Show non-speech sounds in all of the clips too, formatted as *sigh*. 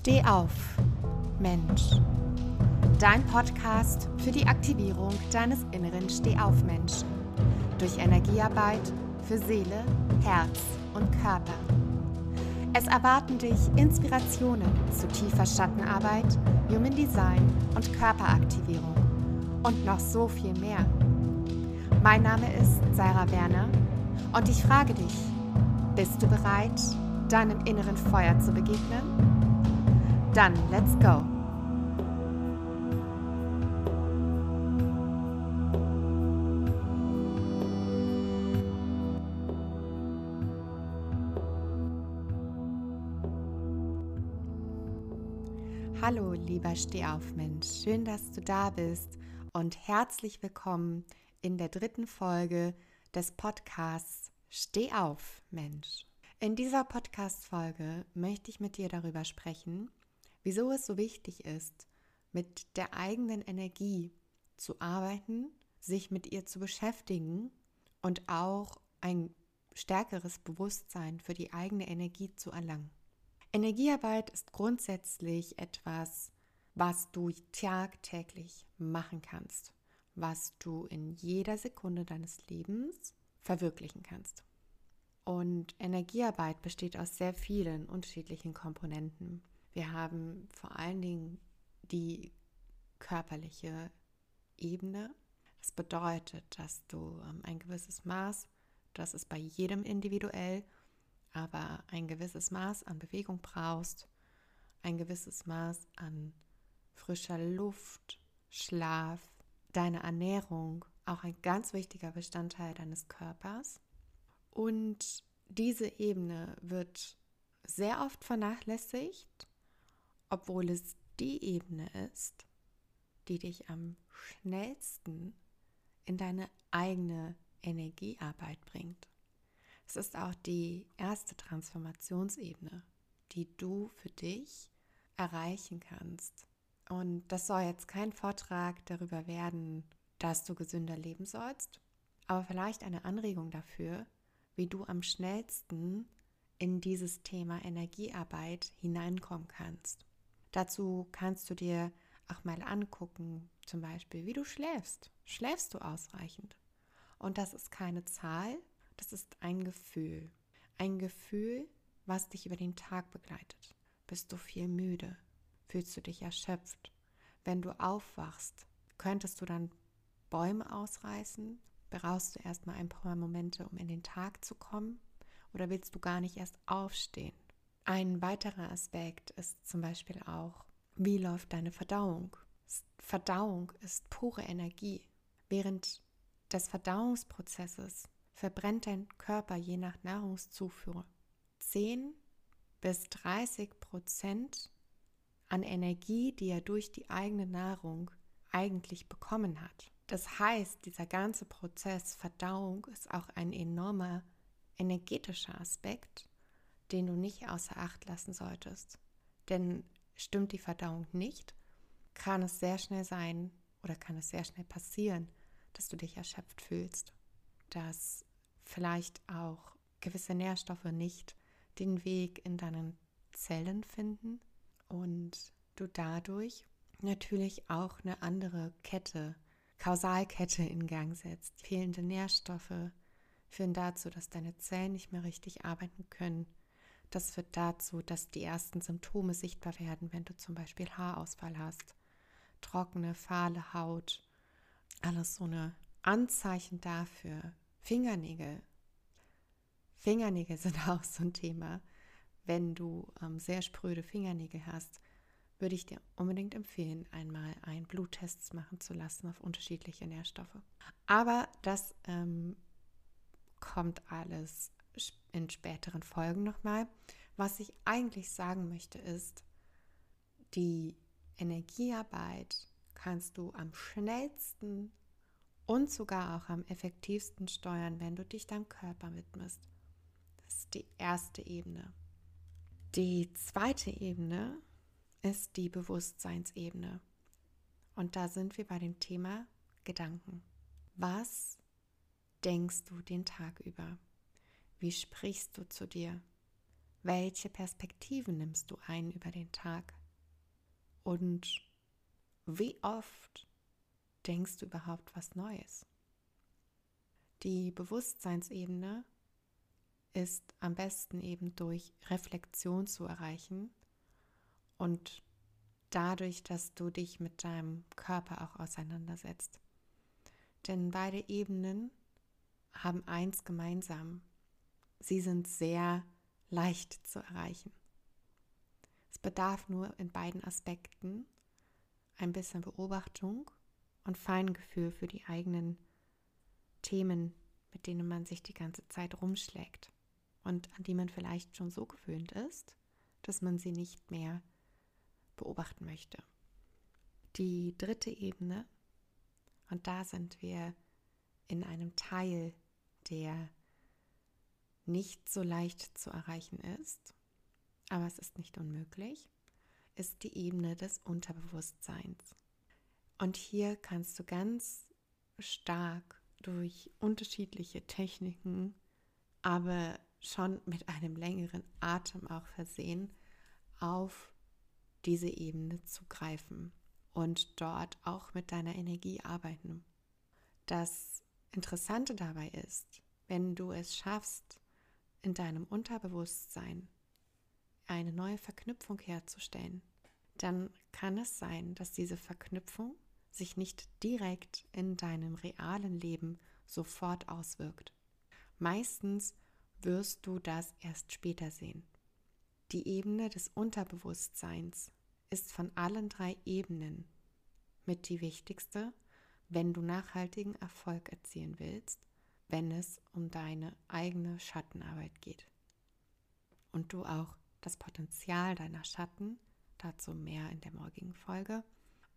Steh auf, Mensch. Dein Podcast für die Aktivierung deines inneren Stehauf-Menschen. Durch Energiearbeit für Seele, Herz und Körper. Es erwarten dich Inspirationen zu tiefer Schattenarbeit, Human Design und Körperaktivierung. Und noch so viel mehr. Mein Name ist Sarah Werner und ich frage dich, bist du bereit, deinem inneren Feuer zu begegnen? Dann, let's go! Hallo, lieber Stehaufmensch, schön, dass du da bist und herzlich willkommen in der dritten Folge des Podcasts Steh auf, Mensch. In dieser Podcast-Folge möchte ich mit dir darüber sprechen, wieso es so wichtig ist, mit der eigenen Energie zu arbeiten, sich mit ihr zu beschäftigen und auch ein stärkeres Bewusstsein für die eigene Energie zu erlangen. Energiearbeit ist grundsätzlich etwas, was du tagtäglich machen kannst, was du in jeder Sekunde deines Lebens verwirklichen kannst. Und Energiearbeit besteht aus sehr vielen unterschiedlichen Komponenten. Wir haben vor allen Dingen die körperliche Ebene. Das bedeutet, dass du ähm, ein gewisses Maß, das ist bei jedem individuell, aber ein gewisses Maß an Bewegung brauchst, ein gewisses Maß an frischer Luft, Schlaf, deine Ernährung, auch ein ganz wichtiger Bestandteil deines Körpers. Und diese Ebene wird sehr oft vernachlässigt obwohl es die Ebene ist, die dich am schnellsten in deine eigene Energiearbeit bringt. Es ist auch die erste Transformationsebene, die du für dich erreichen kannst. Und das soll jetzt kein Vortrag darüber werden, dass du gesünder leben sollst, aber vielleicht eine Anregung dafür, wie du am schnellsten in dieses Thema Energiearbeit hineinkommen kannst. Dazu kannst du dir auch mal angucken, zum Beispiel, wie du schläfst. Schläfst du ausreichend? Und das ist keine Zahl, das ist ein Gefühl. Ein Gefühl, was dich über den Tag begleitet. Bist du viel müde? Fühlst du dich erschöpft? Wenn du aufwachst, könntest du dann Bäume ausreißen? Brauchst du erstmal ein paar Momente, um in den Tag zu kommen? Oder willst du gar nicht erst aufstehen? Ein weiterer Aspekt ist zum Beispiel auch, wie läuft deine Verdauung? Verdauung ist pure Energie. Während des Verdauungsprozesses verbrennt dein Körper je nach Nahrungszufuhr 10 bis 30 Prozent an Energie, die er durch die eigene Nahrung eigentlich bekommen hat. Das heißt, dieser ganze Prozess Verdauung ist auch ein enormer energetischer Aspekt den du nicht außer Acht lassen solltest. Denn stimmt die Verdauung nicht, kann es sehr schnell sein oder kann es sehr schnell passieren, dass du dich erschöpft fühlst, dass vielleicht auch gewisse Nährstoffe nicht den Weg in deinen Zellen finden und du dadurch natürlich auch eine andere Kette, Kausalkette in Gang setzt. Fehlende Nährstoffe führen dazu, dass deine Zellen nicht mehr richtig arbeiten können das führt dazu, dass die ersten Symptome sichtbar werden, wenn du zum Beispiel Haarausfall hast, trockene, fahle Haut, alles so eine Anzeichen dafür. Fingernägel. Fingernägel *laughs* sind auch so ein Thema. Wenn du ähm, sehr spröde Fingernägel hast, würde ich dir unbedingt empfehlen, einmal einen Bluttest machen zu lassen auf unterschiedliche Nährstoffe. Aber das ähm, kommt alles in späteren Folgen nochmal. Was ich eigentlich sagen möchte ist, die Energiearbeit kannst du am schnellsten und sogar auch am effektivsten steuern, wenn du dich deinem Körper widmest. Das ist die erste Ebene. Die zweite Ebene ist die Bewusstseinsebene. Und da sind wir bei dem Thema Gedanken. Was denkst du den Tag über? Wie sprichst du zu dir? Welche Perspektiven nimmst du ein über den Tag? Und wie oft denkst du überhaupt was Neues? Die Bewusstseinsebene ist am besten eben durch Reflexion zu erreichen und dadurch, dass du dich mit deinem Körper auch auseinandersetzt. Denn beide Ebenen haben eins gemeinsam. Sie sind sehr leicht zu erreichen. Es bedarf nur in beiden Aspekten ein bisschen Beobachtung und Feingefühl für die eigenen Themen, mit denen man sich die ganze Zeit rumschlägt und an die man vielleicht schon so gewöhnt ist, dass man sie nicht mehr beobachten möchte. Die dritte Ebene, und da sind wir in einem Teil, der nicht so leicht zu erreichen ist, aber es ist nicht unmöglich, ist die Ebene des Unterbewusstseins. Und hier kannst du ganz stark durch unterschiedliche Techniken, aber schon mit einem längeren Atem auch versehen, auf diese Ebene zugreifen und dort auch mit deiner Energie arbeiten. Das Interessante dabei ist, wenn du es schaffst, in deinem Unterbewusstsein eine neue Verknüpfung herzustellen, dann kann es sein, dass diese Verknüpfung sich nicht direkt in deinem realen Leben sofort auswirkt. Meistens wirst du das erst später sehen. Die Ebene des Unterbewusstseins ist von allen drei Ebenen mit die wichtigste, wenn du nachhaltigen Erfolg erzielen willst, wenn es um deine eigene Schattenarbeit geht. Und du auch das Potenzial deiner Schatten, dazu mehr in der morgigen Folge,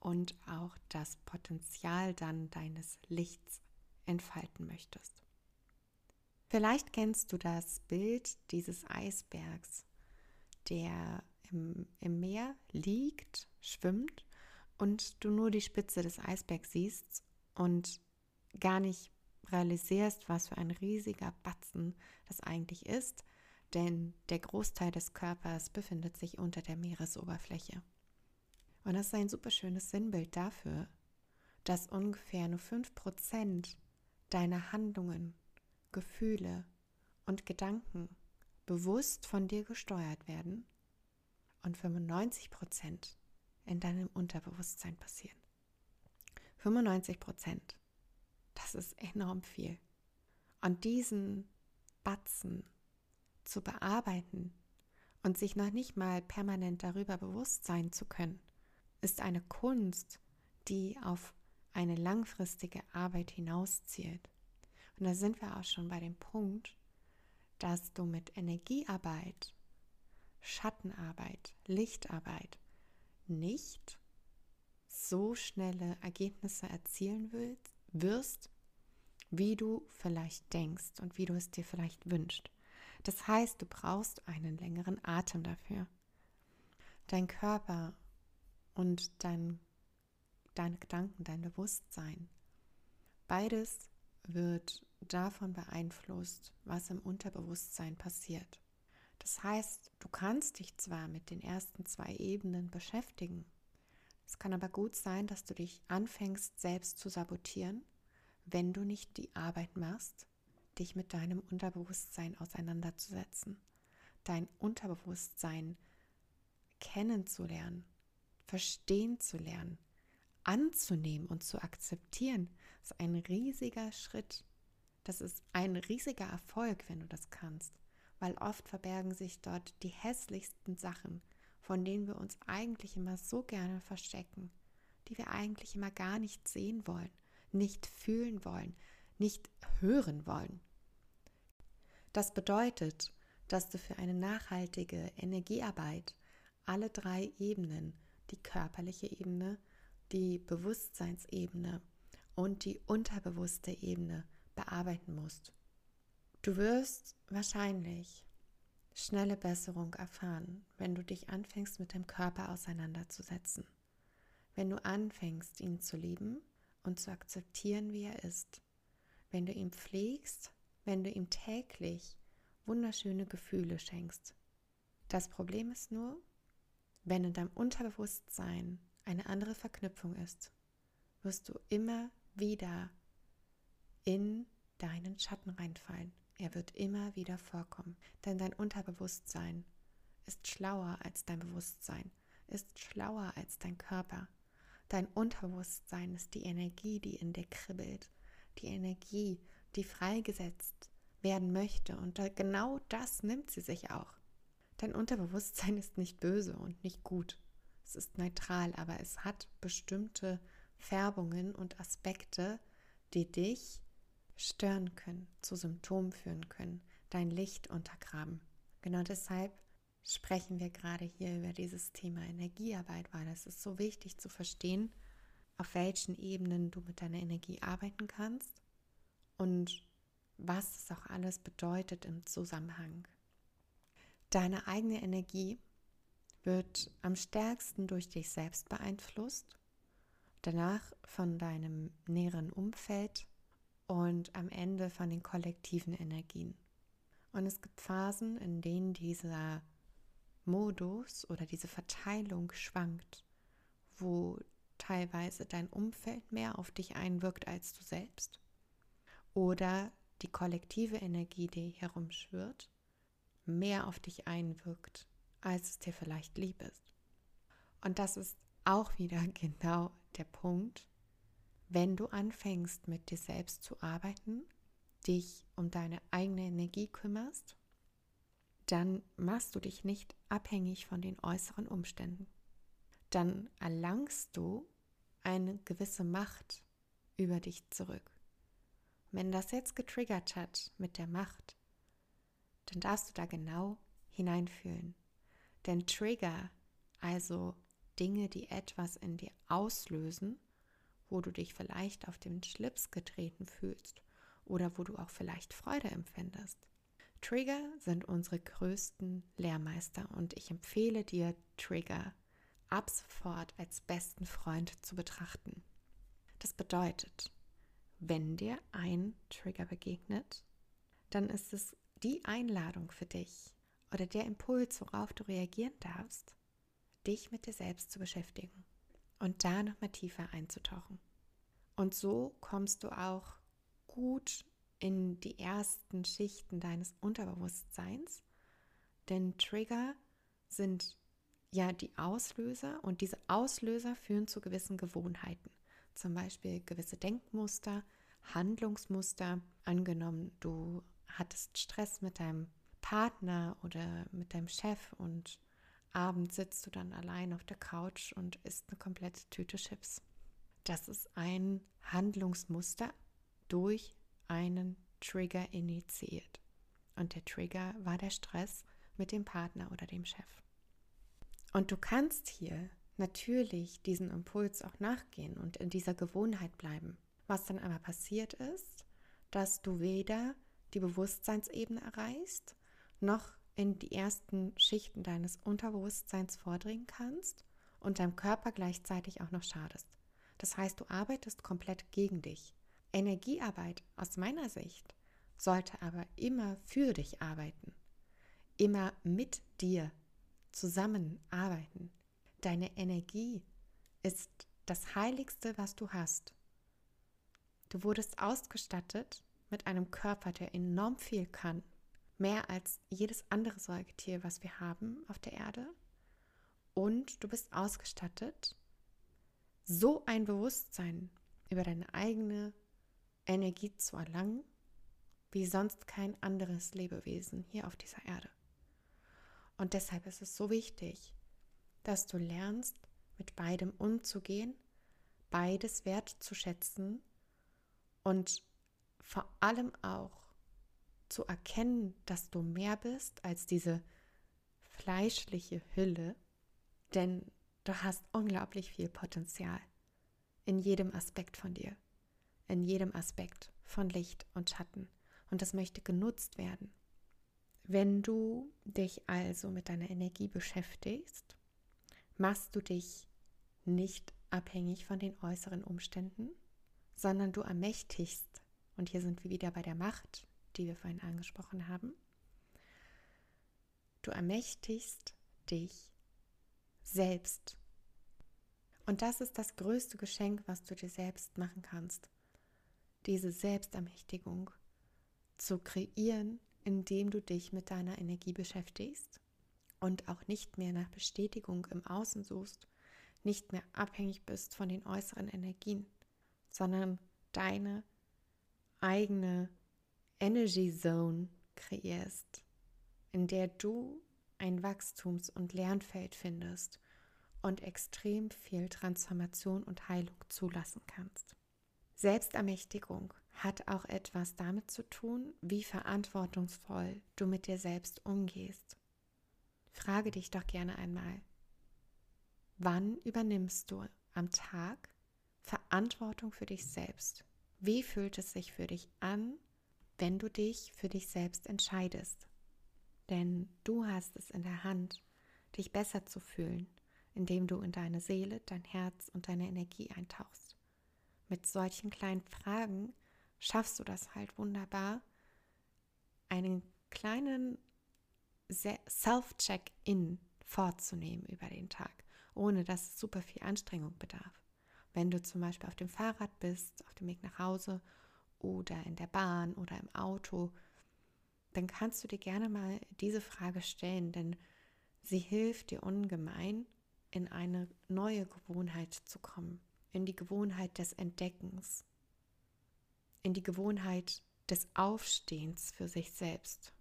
und auch das Potenzial dann deines Lichts entfalten möchtest. Vielleicht kennst du das Bild dieses Eisbergs, der im, im Meer liegt, schwimmt und du nur die Spitze des Eisbergs siehst und gar nicht realisierst, was für ein riesiger Batzen das eigentlich ist, denn der Großteil des Körpers befindet sich unter der Meeresoberfläche. Und das ist ein super schönes Sinnbild dafür, dass ungefähr nur 5% deiner Handlungen, Gefühle und Gedanken bewusst von dir gesteuert werden und 95% in deinem Unterbewusstsein passieren. 95 das ist enorm viel. Und diesen Batzen zu bearbeiten und sich noch nicht mal permanent darüber bewusst sein zu können, ist eine Kunst, die auf eine langfristige Arbeit hinauszielt. Und da sind wir auch schon bei dem Punkt, dass du mit Energiearbeit, Schattenarbeit, Lichtarbeit nicht so schnelle Ergebnisse erzielen willst, wirst, wie du vielleicht denkst und wie du es dir vielleicht wünschst. Das heißt, du brauchst einen längeren Atem dafür. Dein Körper und dein, deine Gedanken, dein Bewusstsein, beides wird davon beeinflusst, was im Unterbewusstsein passiert. Das heißt, du kannst dich zwar mit den ersten zwei Ebenen beschäftigen, es kann aber gut sein, dass du dich anfängst selbst zu sabotieren, wenn du nicht die Arbeit machst, dich mit deinem Unterbewusstsein auseinanderzusetzen, dein Unterbewusstsein kennenzulernen, verstehen zu lernen, anzunehmen und zu akzeptieren. Ist ein riesiger Schritt. Das ist ein riesiger Erfolg, wenn du das kannst, weil oft verbergen sich dort die hässlichsten Sachen, von denen wir uns eigentlich immer so gerne verstecken, die wir eigentlich immer gar nicht sehen wollen, nicht fühlen wollen, nicht hören wollen. Das bedeutet, dass du für eine nachhaltige Energiearbeit alle drei Ebenen, die körperliche Ebene, die Bewusstseinsebene und die unterbewusste Ebene bearbeiten musst. Du wirst wahrscheinlich schnelle Besserung erfahren, wenn du dich anfängst mit dem Körper auseinanderzusetzen. Wenn du anfängst, ihn zu lieben und zu akzeptieren, wie er ist. Wenn du ihn pflegst, wenn du ihm täglich wunderschöne Gefühle schenkst. Das Problem ist nur, wenn in deinem Unterbewusstsein eine andere Verknüpfung ist, wirst du immer wieder in deinen Schatten reinfallen. Er wird immer wieder vorkommen, denn dein Unterbewusstsein ist schlauer als dein Bewusstsein, ist schlauer als dein Körper. Dein Unterbewusstsein ist die Energie, die in dir kribbelt, die Energie, die freigesetzt werden möchte. Und genau das nimmt sie sich auch. Dein Unterbewusstsein ist nicht böse und nicht gut. Es ist neutral, aber es hat bestimmte Färbungen und Aspekte, die dich stören können, zu Symptomen führen können, dein Licht untergraben. Genau deshalb sprechen wir gerade hier über dieses Thema Energiearbeit, weil es ist so wichtig zu verstehen, auf welchen Ebenen du mit deiner Energie arbeiten kannst und was es auch alles bedeutet im Zusammenhang. Deine eigene Energie wird am stärksten durch dich selbst beeinflusst, danach von deinem näheren Umfeld und am Ende von den kollektiven Energien. Und es gibt Phasen, in denen dieser Modus oder diese Verteilung schwankt, wo teilweise dein Umfeld mehr auf dich einwirkt als du selbst oder die kollektive Energie, die herumschwirrt, mehr auf dich einwirkt, als es dir vielleicht lieb ist. Und das ist auch wieder *laughs* genau der Punkt, wenn du anfängst mit dir selbst zu arbeiten, dich um deine eigene Energie kümmerst, dann machst du dich nicht abhängig von den äußeren Umständen. Dann erlangst du eine gewisse Macht über dich zurück. Wenn das jetzt getriggert hat mit der Macht, dann darfst du da genau hineinfühlen. Denn Trigger, also Dinge, die etwas in dir auslösen, wo du dich vielleicht auf den Schlips getreten fühlst oder wo du auch vielleicht Freude empfindest. Trigger sind unsere größten Lehrmeister und ich empfehle dir, Trigger ab sofort als besten Freund zu betrachten. Das bedeutet, wenn dir ein Trigger begegnet, dann ist es die Einladung für dich oder der Impuls, worauf du reagieren darfst, dich mit dir selbst zu beschäftigen und da nochmal tiefer einzutauchen. Und so kommst du auch gut in die ersten Schichten deines Unterbewusstseins, denn Trigger sind ja die Auslöser und diese Auslöser führen zu gewissen Gewohnheiten, zum Beispiel gewisse Denkmuster, Handlungsmuster. Angenommen, du hattest Stress mit deinem Partner oder mit deinem Chef und abends sitzt du dann allein auf der Couch und isst eine komplette Tüte Chips. Das ist ein Handlungsmuster durch einen Trigger initiiert. Und der Trigger war der Stress mit dem Partner oder dem Chef. Und du kannst hier natürlich diesen Impuls auch nachgehen und in dieser Gewohnheit bleiben. Was dann aber passiert ist, dass du weder die Bewusstseinsebene erreichst, noch in die ersten Schichten deines Unterbewusstseins vordringen kannst und deinem Körper gleichzeitig auch noch schadest. Das heißt, du arbeitest komplett gegen dich. Energiearbeit aus meiner Sicht sollte aber immer für dich arbeiten, immer mit dir zusammenarbeiten. Deine Energie ist das Heiligste, was du hast. Du wurdest ausgestattet mit einem Körper, der enorm viel kann, mehr als jedes andere Säugetier, was wir haben auf der Erde. Und du bist ausgestattet, so ein Bewusstsein über deine eigene Energie zu erlangen, wie sonst kein anderes Lebewesen hier auf dieser Erde. Und deshalb ist es so wichtig, dass du lernst, mit beidem umzugehen, beides wertzuschätzen und vor allem auch zu erkennen, dass du mehr bist als diese fleischliche Hülle, denn du hast unglaublich viel Potenzial in jedem Aspekt von dir, in jedem Aspekt von Licht und Schatten und das möchte genutzt werden. Wenn du dich also mit deiner Energie beschäftigst, machst du dich nicht abhängig von den äußeren Umständen, sondern du ermächtigst, und hier sind wir wieder bei der Macht, die wir vorhin angesprochen haben, Du ermächtigst dich selbst. Und das ist das größte Geschenk, was du dir selbst machen kannst. Diese Selbstermächtigung zu kreieren, indem du dich mit deiner Energie beschäftigst und auch nicht mehr nach Bestätigung im Außen suchst, nicht mehr abhängig bist von den äußeren Energien, sondern deine eigene Energy Zone kreierst, in der du ein Wachstums- und Lernfeld findest und extrem viel Transformation und Heilung zulassen kannst. Selbstermächtigung hat auch etwas damit zu tun, wie verantwortungsvoll du mit dir selbst umgehst. Frage dich doch gerne einmal, wann übernimmst du am Tag Verantwortung für dich selbst? Wie fühlt es sich für dich an, wenn du dich für dich selbst entscheidest? Denn du hast es in der Hand, dich besser zu fühlen, indem du in deine Seele, dein Herz und deine Energie eintauchst. Mit solchen kleinen Fragen schaffst du das halt wunderbar, einen kleinen Self-Check-In vorzunehmen über den Tag, ohne dass es super viel Anstrengung bedarf. Wenn du zum Beispiel auf dem Fahrrad bist, auf dem Weg nach Hause oder in der Bahn oder im Auto, dann kannst du dir gerne mal diese Frage stellen, denn sie hilft dir ungemein, in eine neue Gewohnheit zu kommen, in die Gewohnheit des Entdeckens, in die Gewohnheit des Aufstehens für sich selbst.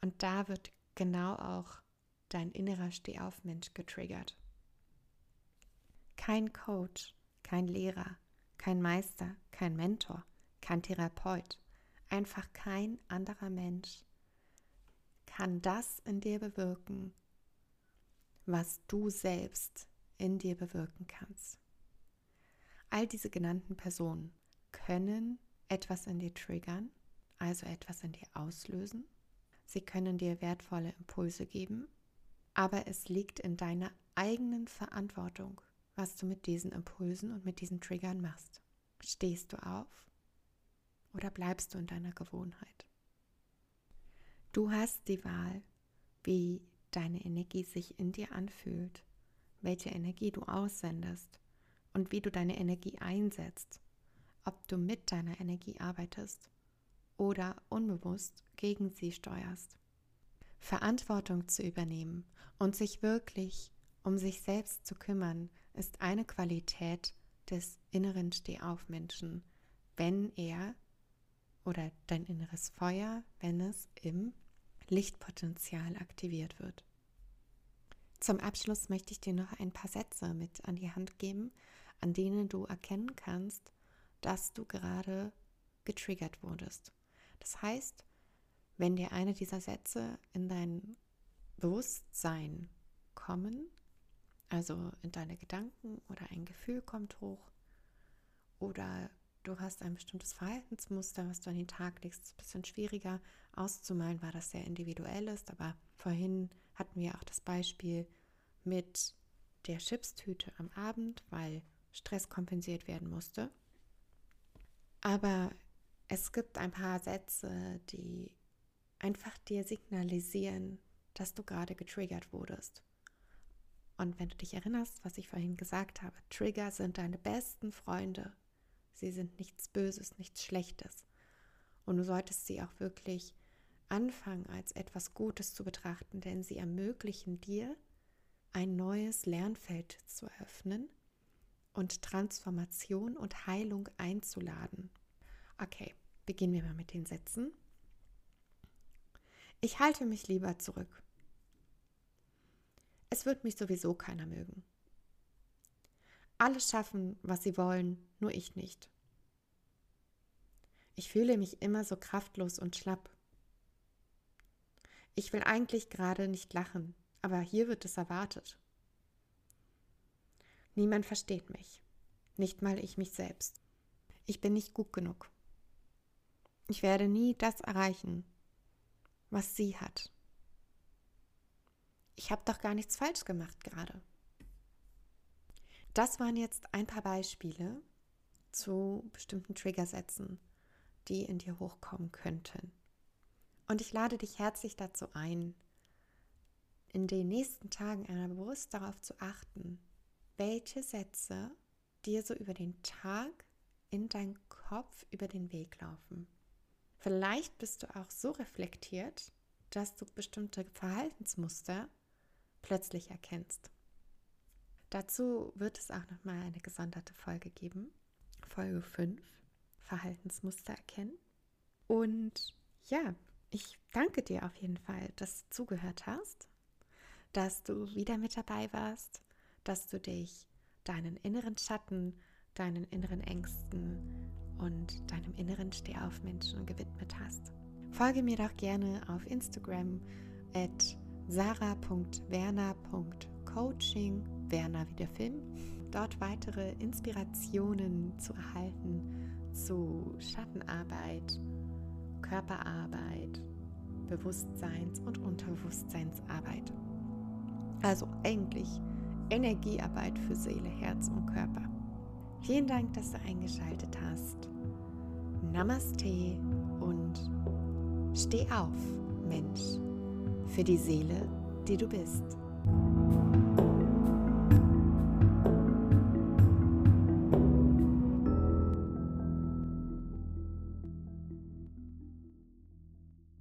Und da wird genau auch dein innerer Stehaufmensch getriggert. Kein Coach, kein Lehrer, kein Meister, kein Mentor, kein Therapeut, einfach kein anderer Mensch kann das in dir bewirken, was du selbst in dir bewirken kannst. All diese genannten Personen können etwas in dir triggern, also etwas in dir auslösen. Sie können dir wertvolle Impulse geben, aber es liegt in deiner eigenen Verantwortung, was du mit diesen Impulsen und mit diesen Triggern machst. Stehst du auf oder bleibst du in deiner Gewohnheit? Du hast die Wahl, wie deine Energie sich in dir anfühlt, welche Energie du aussendest und wie du deine Energie einsetzt, ob du mit deiner Energie arbeitest oder unbewusst gegen sie steuerst. Verantwortung zu übernehmen und sich wirklich um sich selbst zu kümmern, ist eine Qualität des inneren Stehaufmenschen, wenn er oder dein inneres Feuer, wenn es im Lichtpotenzial aktiviert wird. Zum Abschluss möchte ich dir noch ein paar Sätze mit an die Hand geben, an denen du erkennen kannst, dass du gerade getriggert wurdest. Das heißt, wenn dir eine dieser Sätze in dein Bewusstsein kommen, also in deine Gedanken oder ein Gefühl kommt hoch oder du hast ein bestimmtes Verhaltensmuster, was du an den Tag legst, ist ein bisschen schwieriger auszumalen, weil das sehr individuell ist. Aber vorhin hatten wir auch das Beispiel mit der Chipstüte am Abend, weil Stress kompensiert werden musste. Aber es gibt ein paar Sätze, die einfach dir signalisieren, dass du gerade getriggert wurdest. Und wenn du dich erinnerst, was ich vorhin gesagt habe, Trigger sind deine besten Freunde. Sie sind nichts Böses, nichts Schlechtes. Und du solltest sie auch wirklich anfangen als etwas Gutes zu betrachten, denn sie ermöglichen dir, ein neues Lernfeld zu eröffnen und Transformation und Heilung einzuladen. Okay, beginnen wir mal mit den Sätzen. Ich halte mich lieber zurück. Es wird mich sowieso keiner mögen. Alle schaffen, was sie wollen, nur ich nicht. Ich fühle mich immer so kraftlos und schlapp. Ich will eigentlich gerade nicht lachen, aber hier wird es erwartet. Niemand versteht mich, nicht mal ich mich selbst. Ich bin nicht gut genug. Ich werde nie das erreichen, was sie hat. Ich habe doch gar nichts falsch gemacht gerade. Das waren jetzt ein paar Beispiele zu bestimmten Triggersätzen, die in dir hochkommen könnten. Und ich lade dich herzlich dazu ein, in den nächsten Tagen einmal bewusst darauf zu achten, welche Sätze dir so über den Tag in deinen Kopf über den Weg laufen. Vielleicht bist du auch so reflektiert, dass du bestimmte Verhaltensmuster plötzlich erkennst. Dazu wird es auch noch mal eine gesonderte Folge geben, Folge 5, Verhaltensmuster erkennen. Und ja, ich danke dir auf jeden Fall, dass du zugehört hast, dass du wieder mit dabei warst, dass du dich deinen inneren Schatten, deinen inneren Ängsten und deinem inneren Stehaufmenschen gewidmet hast. Folge mir doch gerne auf Instagram at sarah.werner.coaching, Werner wie der Film, dort weitere Inspirationen zu erhalten zu Schattenarbeit, Körperarbeit, Bewusstseins- und Unterbewusstseinsarbeit. Also eigentlich Energiearbeit für Seele, Herz und Körper. Vielen Dank, dass du eingeschaltet hast. Namaste und steh auf, Mensch, für die Seele, die du bist. Thank you